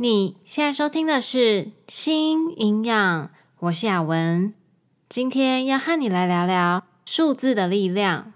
你现在收听的是《新营养》，我是雅文，今天要和你来聊聊数字的力量。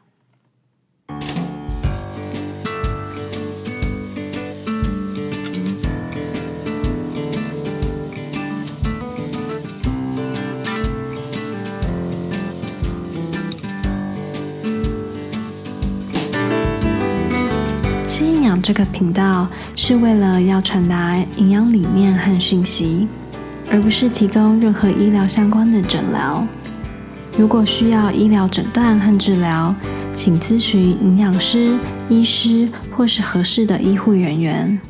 这个频道是为了要传达营养理念和讯息，而不是提供任何医疗相关的诊疗。如果需要医疗诊断和治疗，请咨询营养师、医师或是合适的医护人员。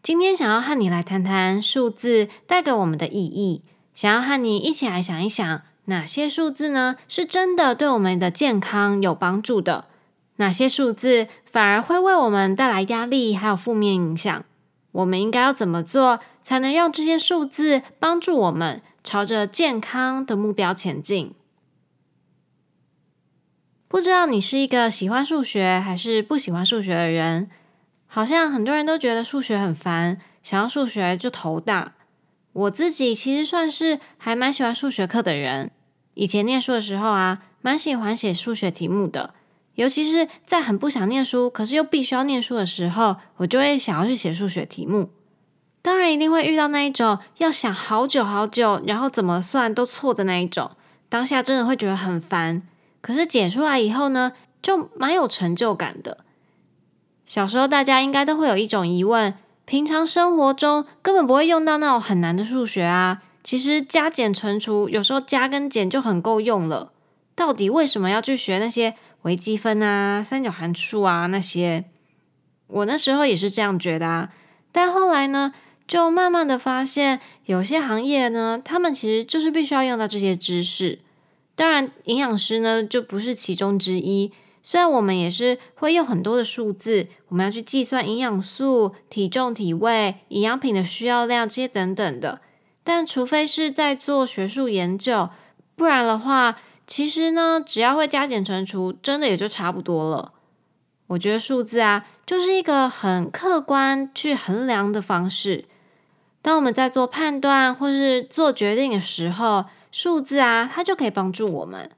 今天想要和你来谈谈数字带给我们的意义，想要和你一起来想一想。哪些数字呢？是真的对我们的健康有帮助的？哪些数字反而会为我们带来压力，还有负面影响？我们应该要怎么做，才能让这些数字帮助我们朝着健康的目标前进？不知道你是一个喜欢数学还是不喜欢数学的人？好像很多人都觉得数学很烦，想要数学就头大。我自己其实算是还蛮喜欢数学课的人。以前念书的时候啊，蛮喜欢写数学题目的。尤其是在很不想念书，可是又必须要念书的时候，我就会想要去写数学题目。当然，一定会遇到那一种要想好久好久，然后怎么算都错的那一种。当下真的会觉得很烦。可是解出来以后呢，就蛮有成就感的。小时候大家应该都会有一种疑问。平常生活中根本不会用到那种很难的数学啊，其实加减乘除有时候加跟减就很够用了。到底为什么要去学那些微积分啊、三角函数啊那些？我那时候也是这样觉得啊，但后来呢，就慢慢的发现，有些行业呢，他们其实就是必须要用到这些知识。当然，营养师呢就不是其中之一。虽然我们也是会用很多的数字，我们要去计算营养素、体重、体位、营养品的需要量这些等等的，但除非是在做学术研究，不然的话，其实呢，只要会加减乘除，真的也就差不多了。我觉得数字啊，就是一个很客观去衡量的方式。当我们在做判断或是做决定的时候，数字啊，它就可以帮助我们。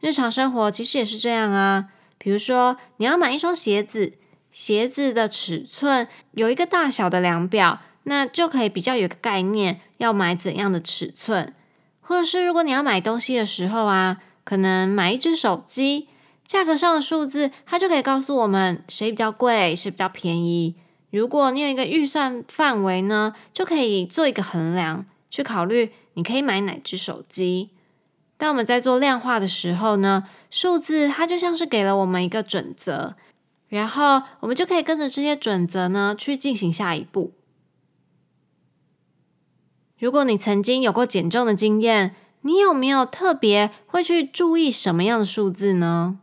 日常生活其实也是这样啊，比如说你要买一双鞋子，鞋子的尺寸有一个大小的量表，那就可以比较有个概念要买怎样的尺寸。或者是如果你要买东西的时候啊，可能买一只手机，价格上的数字它就可以告诉我们谁比较贵，谁比较便宜。如果你有一个预算范围呢，就可以做一个衡量，去考虑你可以买哪只手机。当我们在做量化的时候呢，数字它就像是给了我们一个准则，然后我们就可以跟着这些准则呢去进行下一步。如果你曾经有过减重的经验，你有没有特别会去注意什么样的数字呢？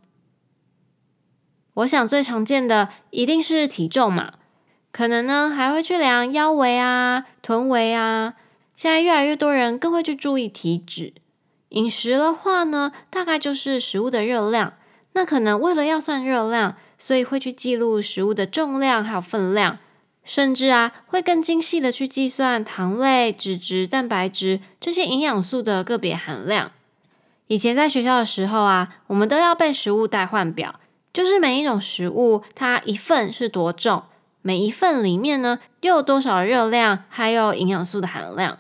我想最常见的一定是体重嘛，可能呢还会去量腰围啊、臀围啊，现在越来越多人更会去注意体脂。饮食的话呢，大概就是食物的热量。那可能为了要算热量，所以会去记录食物的重量还有分量，甚至啊会更精细的去计算糖类、脂质、蛋白质这些营养素的个别含量。以前在学校的时候啊，我们都要背食物代换表，就是每一种食物它一份是多重，每一份里面呢又有多少热量，还有营养素的含量。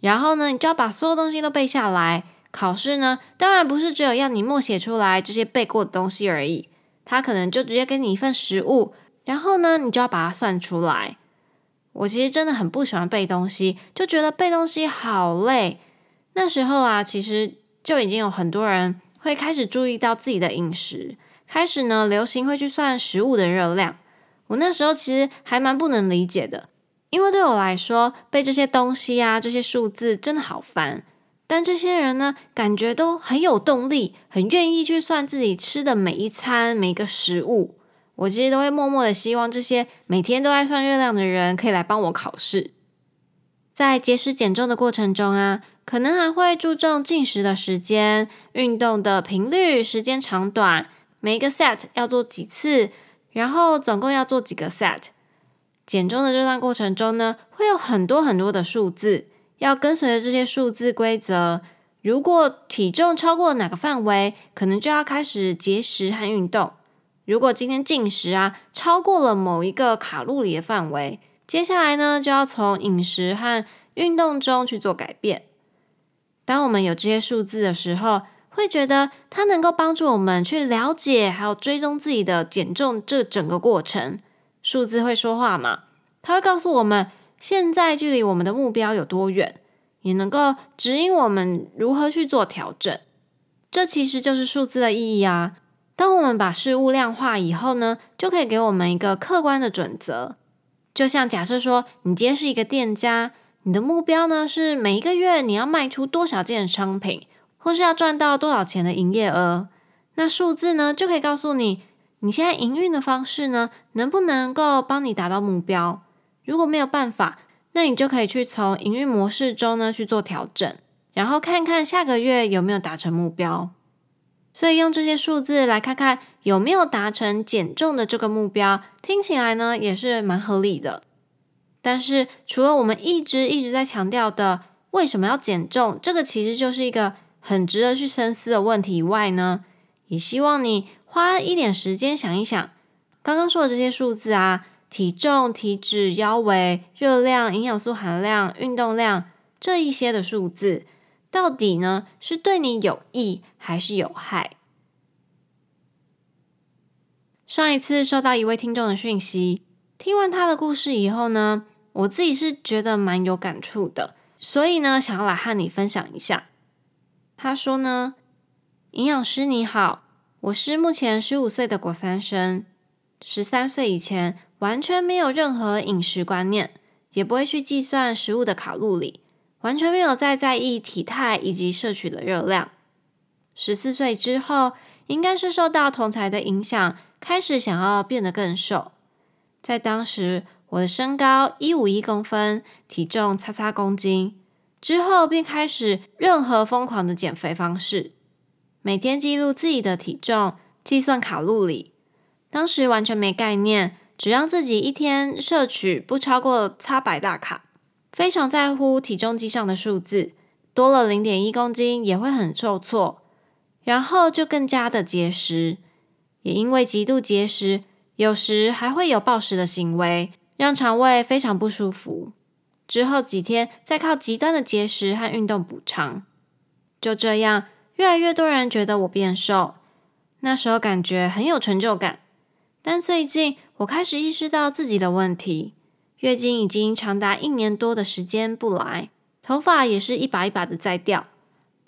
然后呢，你就要把所有东西都背下来。考试呢，当然不是只有要你默写出来这些背过的东西而已。他可能就直接给你一份食物，然后呢，你就要把它算出来。我其实真的很不喜欢背东西，就觉得背东西好累。那时候啊，其实就已经有很多人会开始注意到自己的饮食，开始呢流行会去算食物的热量。我那时候其实还蛮不能理解的。因为对我来说，背这些东西啊，这些数字真的好烦。但这些人呢，感觉都很有动力，很愿意去算自己吃的每一餐、每一个食物。我其实都会默默的希望这些每天都爱算热量的人，可以来帮我考试。在节食减重的过程中啊，可能还会注重进食的时间、运动的频率、时间长短，每个 set 要做几次，然后总共要做几个 set。减重的这段过程中呢，会有很多很多的数字，要跟随着这些数字规则。如果体重超过哪个范围，可能就要开始节食和运动。如果今天进食啊超过了某一个卡路里的范围，接下来呢就要从饮食和运动中去做改变。当我们有这些数字的时候，会觉得它能够帮助我们去了解还有追踪自己的减重这整个过程。数字会说话嘛？它会告诉我们现在距离我们的目标有多远。也能够指引我们如何去做调整，这其实就是数字的意义啊。当我们把事物量化以后呢，就可以给我们一个客观的准则。就像假设说，你今天是一个店家，你的目标呢是每一个月你要卖出多少件商品，或是要赚到多少钱的营业额，那数字呢就可以告诉你，你现在营运的方式呢能不能够帮你达到目标。如果没有办法，那你就可以去从营运模式中呢去做调整，然后看看下个月有没有达成目标。所以用这些数字来看看有没有达成减重的这个目标，听起来呢也是蛮合理的。但是除了我们一直一直在强调的为什么要减重，这个其实就是一个很值得去深思的问题以外呢，也希望你花一点时间想一想，刚刚说的这些数字啊。体重、体脂、腰围、热量、营养素含量、运动量这一些的数字，到底呢是对你有益还是有害？上一次收到一位听众的讯息，听完他的故事以后呢，我自己是觉得蛮有感触的，所以呢，想要来和你分享一下。他说呢，营养师你好，我是目前十五岁的国三生，十三岁以前，完全没有任何饮食观念，也不会去计算食物的卡路里，完全没有再在意体态以及摄取的热量。十四岁之后，应该是受到同才的影响，开始想要变得更瘦。在当时，我的身高一五一公分，体重叉叉公斤，之后便开始任何疯狂的减肥方式，每天记录自己的体重，计算卡路里。当时完全没概念。只让自己一天摄取不超过差百大卡，非常在乎体重机上的数字，多了零点一公斤也会很受挫，然后就更加的节食，也因为极度节食，有时还会有暴食的行为，让肠胃非常不舒服。之后几天再靠极端的节食和运动补偿，就这样，越来越多人觉得我变瘦，那时候感觉很有成就感。但最近，我开始意识到自己的问题，月经已经长达一年多的时间不来，头发也是一把一把的在掉，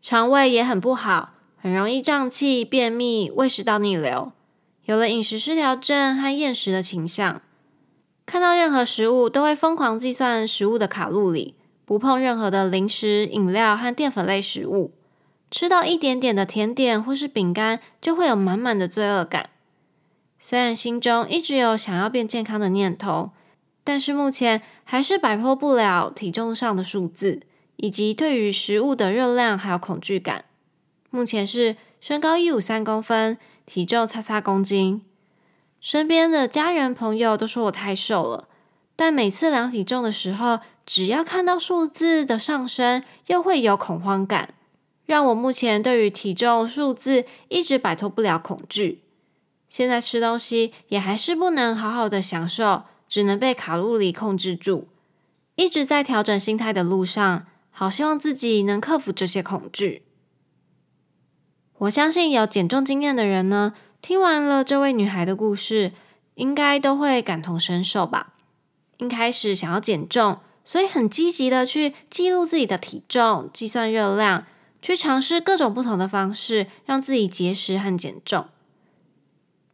肠胃也很不好，很容易胀气、便秘、胃食道逆流，有了饮食失调症和厌食的倾向。看到任何食物都会疯狂计算食物的卡路里，不碰任何的零食、饮料和淀粉类食物，吃到一点点的甜点或是饼干就会有满满的罪恶感。虽然心中一直有想要变健康的念头，但是目前还是摆脱不了体重上的数字，以及对于食物的热量还有恐惧感。目前是身高一五三公分，体重擦擦公斤。身边的家人朋友都说我太瘦了，但每次量体重的时候，只要看到数字的上升，又会有恐慌感，让我目前对于体重数字一直摆脱不了恐惧。现在吃东西也还是不能好好的享受，只能被卡路里控制住。一直在调整心态的路上，好希望自己能克服这些恐惧。我相信有减重经验的人呢，听完了这位女孩的故事，应该都会感同身受吧。一开始想要减重，所以很积极的去记录自己的体重，计算热量，去尝试各种不同的方式，让自己节食和减重。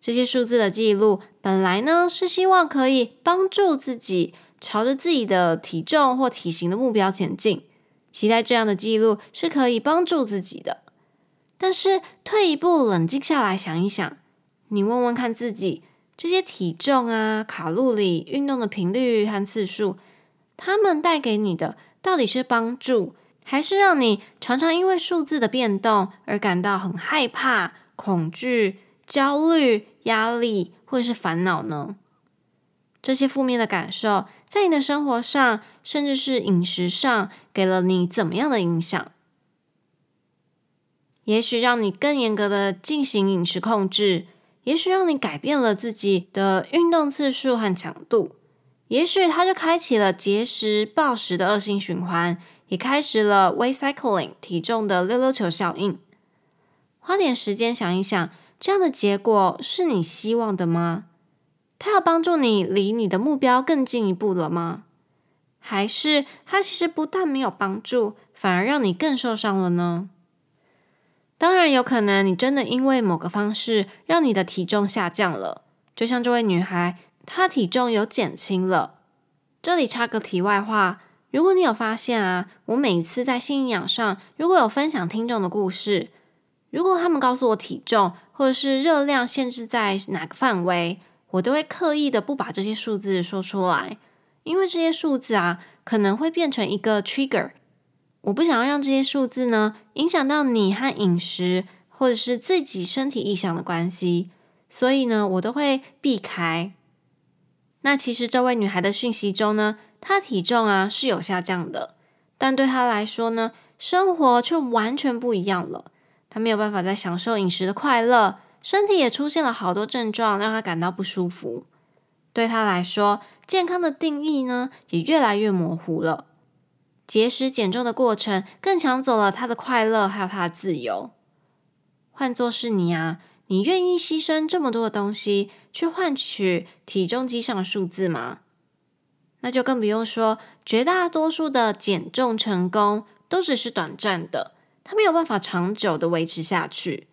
这些数字的记录本来呢，是希望可以帮助自己朝着自己的体重或体型的目标前进，期待这样的记录是可以帮助自己的。但是退一步冷静下来想一想，你问问看自己，这些体重啊、卡路里、运动的频率和次数，它们带给你的到底是帮助，还是让你常常因为数字的变动而感到很害怕、恐惧、焦虑？压力或者是烦恼呢？这些负面的感受，在你的生活上，甚至是饮食上，给了你怎么样的影响？也许让你更严格的进行饮食控制，也许让你改变了自己的运动次数和强度，也许它就开启了节食暴食的恶性循环，也开始了 weight cycling 体重的溜溜球效应。花点时间想一想，这样的结果是你希望的吗？它要帮助你离你的目标更进一步了吗？还是它其实不但没有帮助，反而让你更受伤了呢？当然有可能，你真的因为某个方式让你的体重下降了，就像这位女孩，她体重有减轻了。这里插个题外话，如果你有发现啊，我每次在性营养上，如果有分享听众的故事，如果他们告诉我体重或者是热量限制在哪个范围，我都会刻意的不把这些数字说出来，因为这些数字啊，可能会变成一个 trigger。我不想要让这些数字呢，影响到你和饮食或者是自己身体意向的关系，所以呢，我都会避开。那其实这位女孩的讯息中呢，她体重啊是有下降的，但对她来说呢，生活却完全不一样了。他没有办法再享受饮食的快乐，身体也出现了好多症状，让他感到不舒服。对他来说，健康的定义呢，也越来越模糊了。节食减重的过程更抢走了他的快乐，还有他的自由。换作是你啊，你愿意牺牲这么多的东西去换取体重机上的数字吗？那就更不用说，绝大多数的减重成功都只是短暂的，他没有办法长久的维持下去。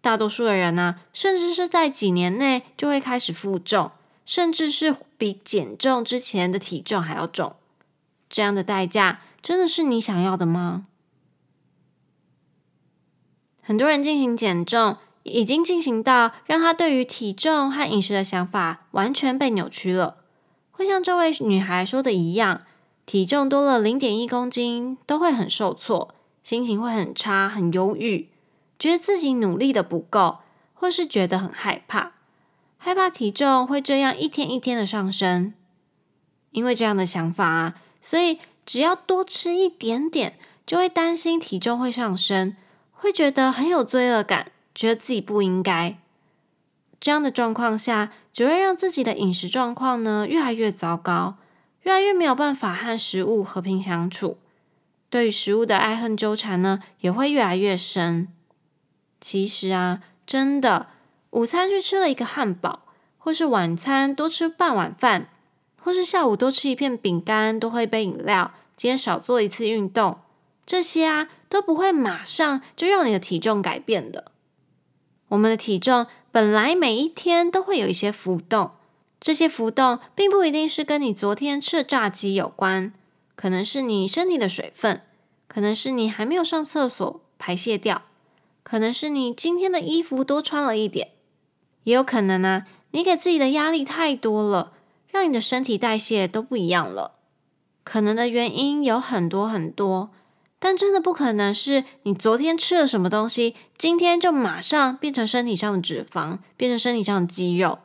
大多数的人呢、啊，甚至是在几年内就会开始负重，甚至是比减重之前的体重还要重。这样的代价真的是你想要的吗？很多人进行减重，已经进行到让他对于体重和饮食的想法完全被扭曲了。会像这位女孩说的一样，体重多了零点一公斤都会很受挫，心情会很差、很忧郁，觉得自己努力的不够，或是觉得很害怕，害怕体重会这样一天一天的上升。因为这样的想法啊。所以，只要多吃一点点，就会担心体重会上升，会觉得很有罪恶感，觉得自己不应该。这样的状况下，只会让自己的饮食状况呢越来越糟糕，越来越没有办法和食物和平相处。对于食物的爱恨纠缠呢，也会越来越深。其实啊，真的，午餐去吃了一个汉堡，或是晚餐多吃半碗饭。或是下午多吃一片饼干，多喝一杯饮料，今天少做一次运动，这些啊都不会马上就让你的体重改变的。我们的体重本来每一天都会有一些浮动，这些浮动并不一定是跟你昨天吃的炸鸡有关，可能是你身体的水分，可能是你还没有上厕所排泄掉，可能是你今天的衣服多穿了一点，也有可能呢、啊，你给自己的压力太多了。让你的身体代谢都不一样了，可能的原因有很多很多，但真的不可能是你昨天吃了什么东西，今天就马上变成身体上的脂肪，变成身体上的肌肉。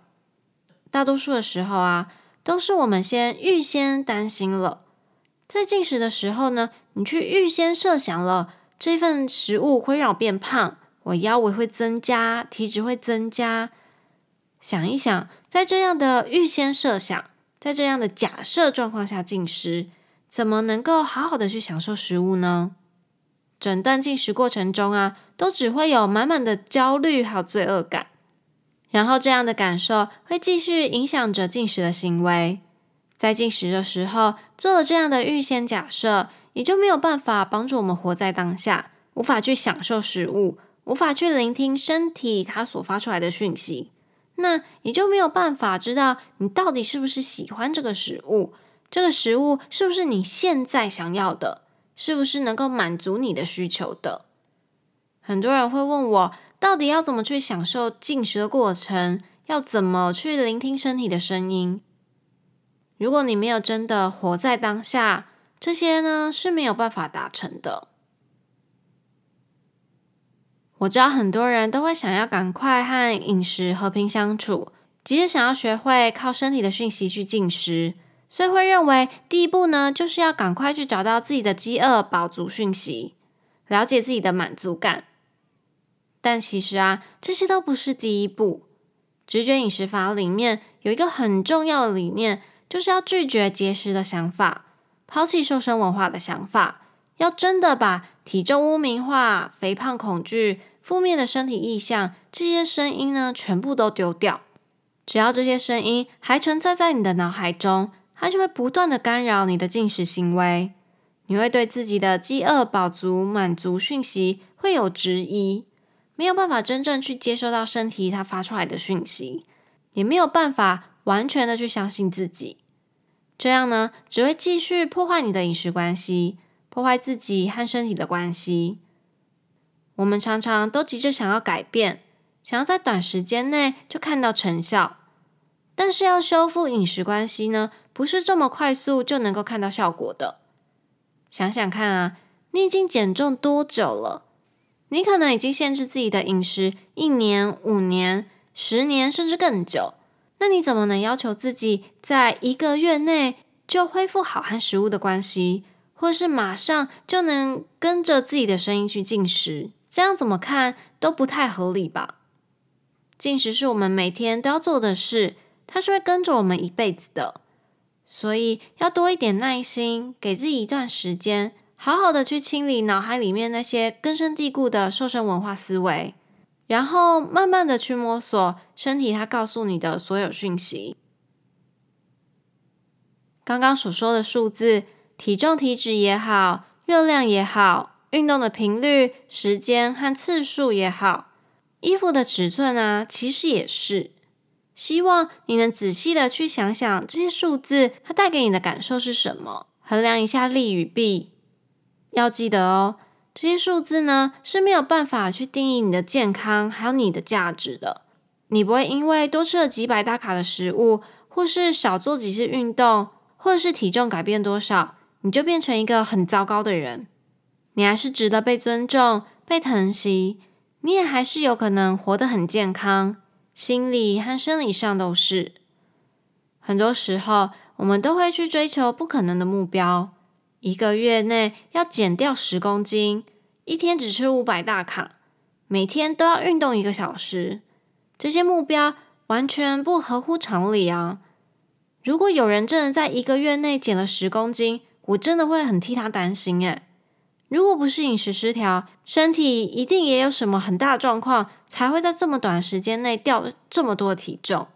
大多数的时候啊，都是我们先预先担心了，在进食的时候呢，你去预先设想了这份食物会让我变胖，我腰围会增加，体脂会增加。想一想，在这样的预先设想，在这样的假设状况下进食，怎么能够好好的去享受食物呢？整段进食过程中啊，都只会有满满的焦虑还有罪恶感，然后这样的感受会继续影响着进食的行为。在进食的时候做了这样的预先假设，也就没有办法帮助我们活在当下，无法去享受食物，无法去聆听身体它所发出来的讯息。那你就没有办法知道你到底是不是喜欢这个食物，这个食物是不是你现在想要的，是不是能够满足你的需求的。很多人会问我，到底要怎么去享受进食的过程，要怎么去聆听身体的声音。如果你没有真的活在当下，这些呢是没有办法达成的。我知道很多人都会想要赶快和饮食和平相处，即使想要学会靠身体的讯息去进食，所以会认为第一步呢，就是要赶快去找到自己的饥饿饱足讯息，了解自己的满足感。但其实啊，这些都不是第一步。直觉饮食法里面有一个很重要的理念，就是要拒绝节食的想法，抛弃瘦身文化的想法，要真的把体重污名化、肥胖恐惧、负面的身体意象这些声音呢，全部都丢掉。只要这些声音还存在在你的脑海中，它就会不断的干扰你的进食行为。你会对自己的饥饿、饱足、满足讯息会有质疑。没有办法真正去接收到身体它发出来的讯息，也没有办法完全的去相信自己，这样呢，只会继续破坏你的饮食关系，破坏自己和身体的关系。我们常常都急着想要改变，想要在短时间内就看到成效，但是要修复饮食关系呢，不是这么快速就能够看到效果的。想想看啊，你已经减重多久了？你可能已经限制自己的饮食一年、五年、十年，甚至更久。那你怎么能要求自己在一个月内就恢复好和食物的关系，或是马上就能跟着自己的声音去进食？这样怎么看都不太合理吧？进食是我们每天都要做的事，它是会跟着我们一辈子的，所以要多一点耐心，给自己一段时间。好好的去清理脑海里面那些根深蒂固的瘦身文化思维，然后慢慢的去摸索身体它告诉你的所有讯息。刚刚所说的数字，体重、体脂也好，热量也好，运动的频率、时间和次数也好，衣服的尺寸啊，其实也是。希望你能仔细的去想想这些数字，它带给你的感受是什么？衡量一下利与弊。要记得哦，这些数字呢，是没有办法去定义你的健康，还有你的价值的。你不会因为多吃了几百大卡的食物，或是少做几次运动，或是体重改变多少，你就变成一个很糟糕的人。你还是值得被尊重、被疼惜，你也还是有可能活得很健康，心理和生理上都是。很多时候，我们都会去追求不可能的目标。一个月内要减掉十公斤，一天只吃五百大卡，每天都要运动一个小时，这些目标完全不合乎常理啊！如果有人真的在一个月内减了十公斤，我真的会很替他担心诶。如果不是饮食失调，身体一定也有什么很大的状况，才会在这么短时间内掉这么多体重。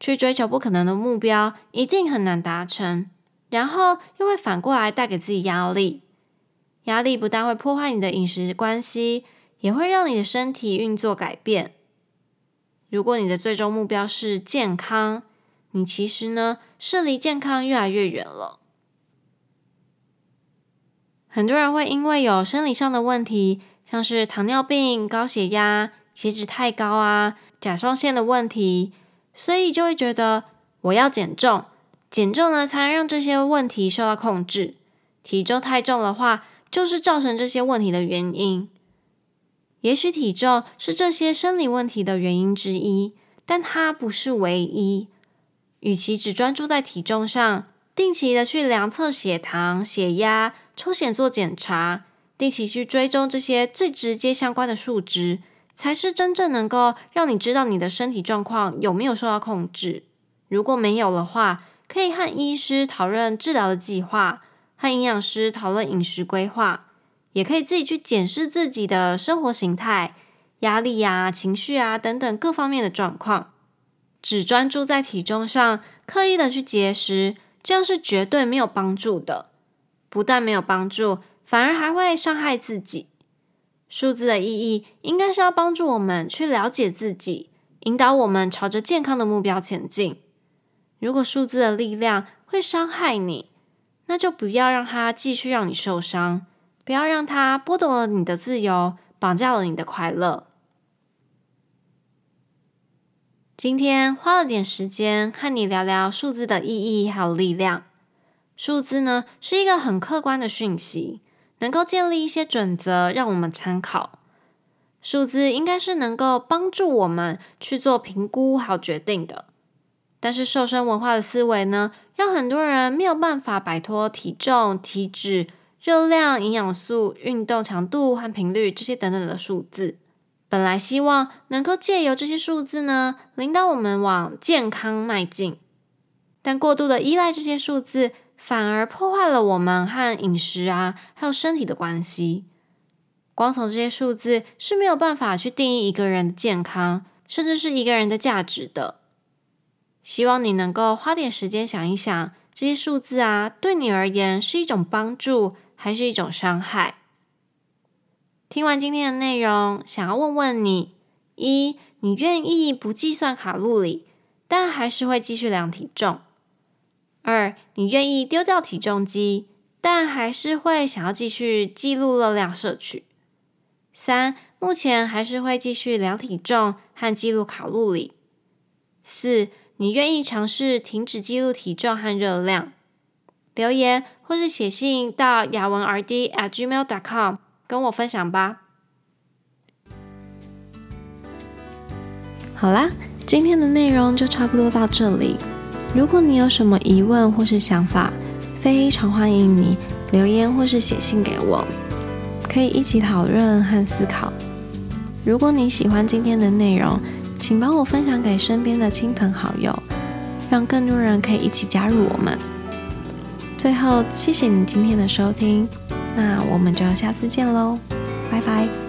去追求不可能的目标，一定很难达成。然后又会反过来带给自己压力，压力不但会破坏你的饮食关系，也会让你的身体运作改变。如果你的最终目标是健康，你其实呢，是离健康越来越远了。很多人会因为有生理上的问题，像是糖尿病、高血压、血脂太高啊、甲状腺的问题，所以就会觉得我要减重。减重呢，才能让这些问题受到控制。体重太重的话，就是造成这些问题的原因。也许体重是这些生理问题的原因之一，但它不是唯一。与其只专注在体重上，定期的去量测血糖、血压、抽血做检查，定期去追踪这些最直接相关的数值，才是真正能够让你知道你的身体状况有没有受到控制。如果没有的话，可以和医师讨论治疗的计划，和营养师讨论饮食规划，也可以自己去检视自己的生活形态、压力啊、情绪啊等等各方面的状况。只专注在体重上，刻意的去节食，这样是绝对没有帮助的。不但没有帮助，反而还会伤害自己。数字的意义应该是要帮助我们去了解自己，引导我们朝着健康的目标前进。如果数字的力量会伤害你，那就不要让它继续让你受伤，不要让它剥夺了你的自由，绑架了你的快乐。今天花了点时间和你聊聊数字的意义还有力量。数字呢，是一个很客观的讯息，能够建立一些准则让我们参考。数字应该是能够帮助我们去做评估好决定的。但是瘦身文化的思维呢，让很多人没有办法摆脱体重、体脂、热量、营养素、运动强度和频率这些等等的数字。本来希望能够借由这些数字呢，领导我们往健康迈进，但过度的依赖这些数字，反而破坏了我们和饮食啊，还有身体的关系。光从这些数字是没有办法去定义一个人的健康，甚至是一个人的价值的。希望你能够花点时间想一想，这些数字啊，对你而言是一种帮助，还是一种伤害？听完今天的内容，想要问问你：一，你愿意不计算卡路里，但还是会继续量体重？二，你愿意丢掉体重机，但还是会想要继续记录热量摄取？三，目前还是会继续量体重和记录卡路里？四，你愿意尝试停止记录体重和热量？留言或是写信到雅文 RD at gmail dot com。跟我分享吧。好啦，今天的内容就差不多到这里。如果你有什么疑问或是想法，非常欢迎你留言或是写信给我，可以一起讨论和思考。如果你喜欢今天的内容，请帮我分享给身边的亲朋好友，让更多人可以一起加入我们。最后，谢谢你今天的收听。那我们就下次见喽，拜拜。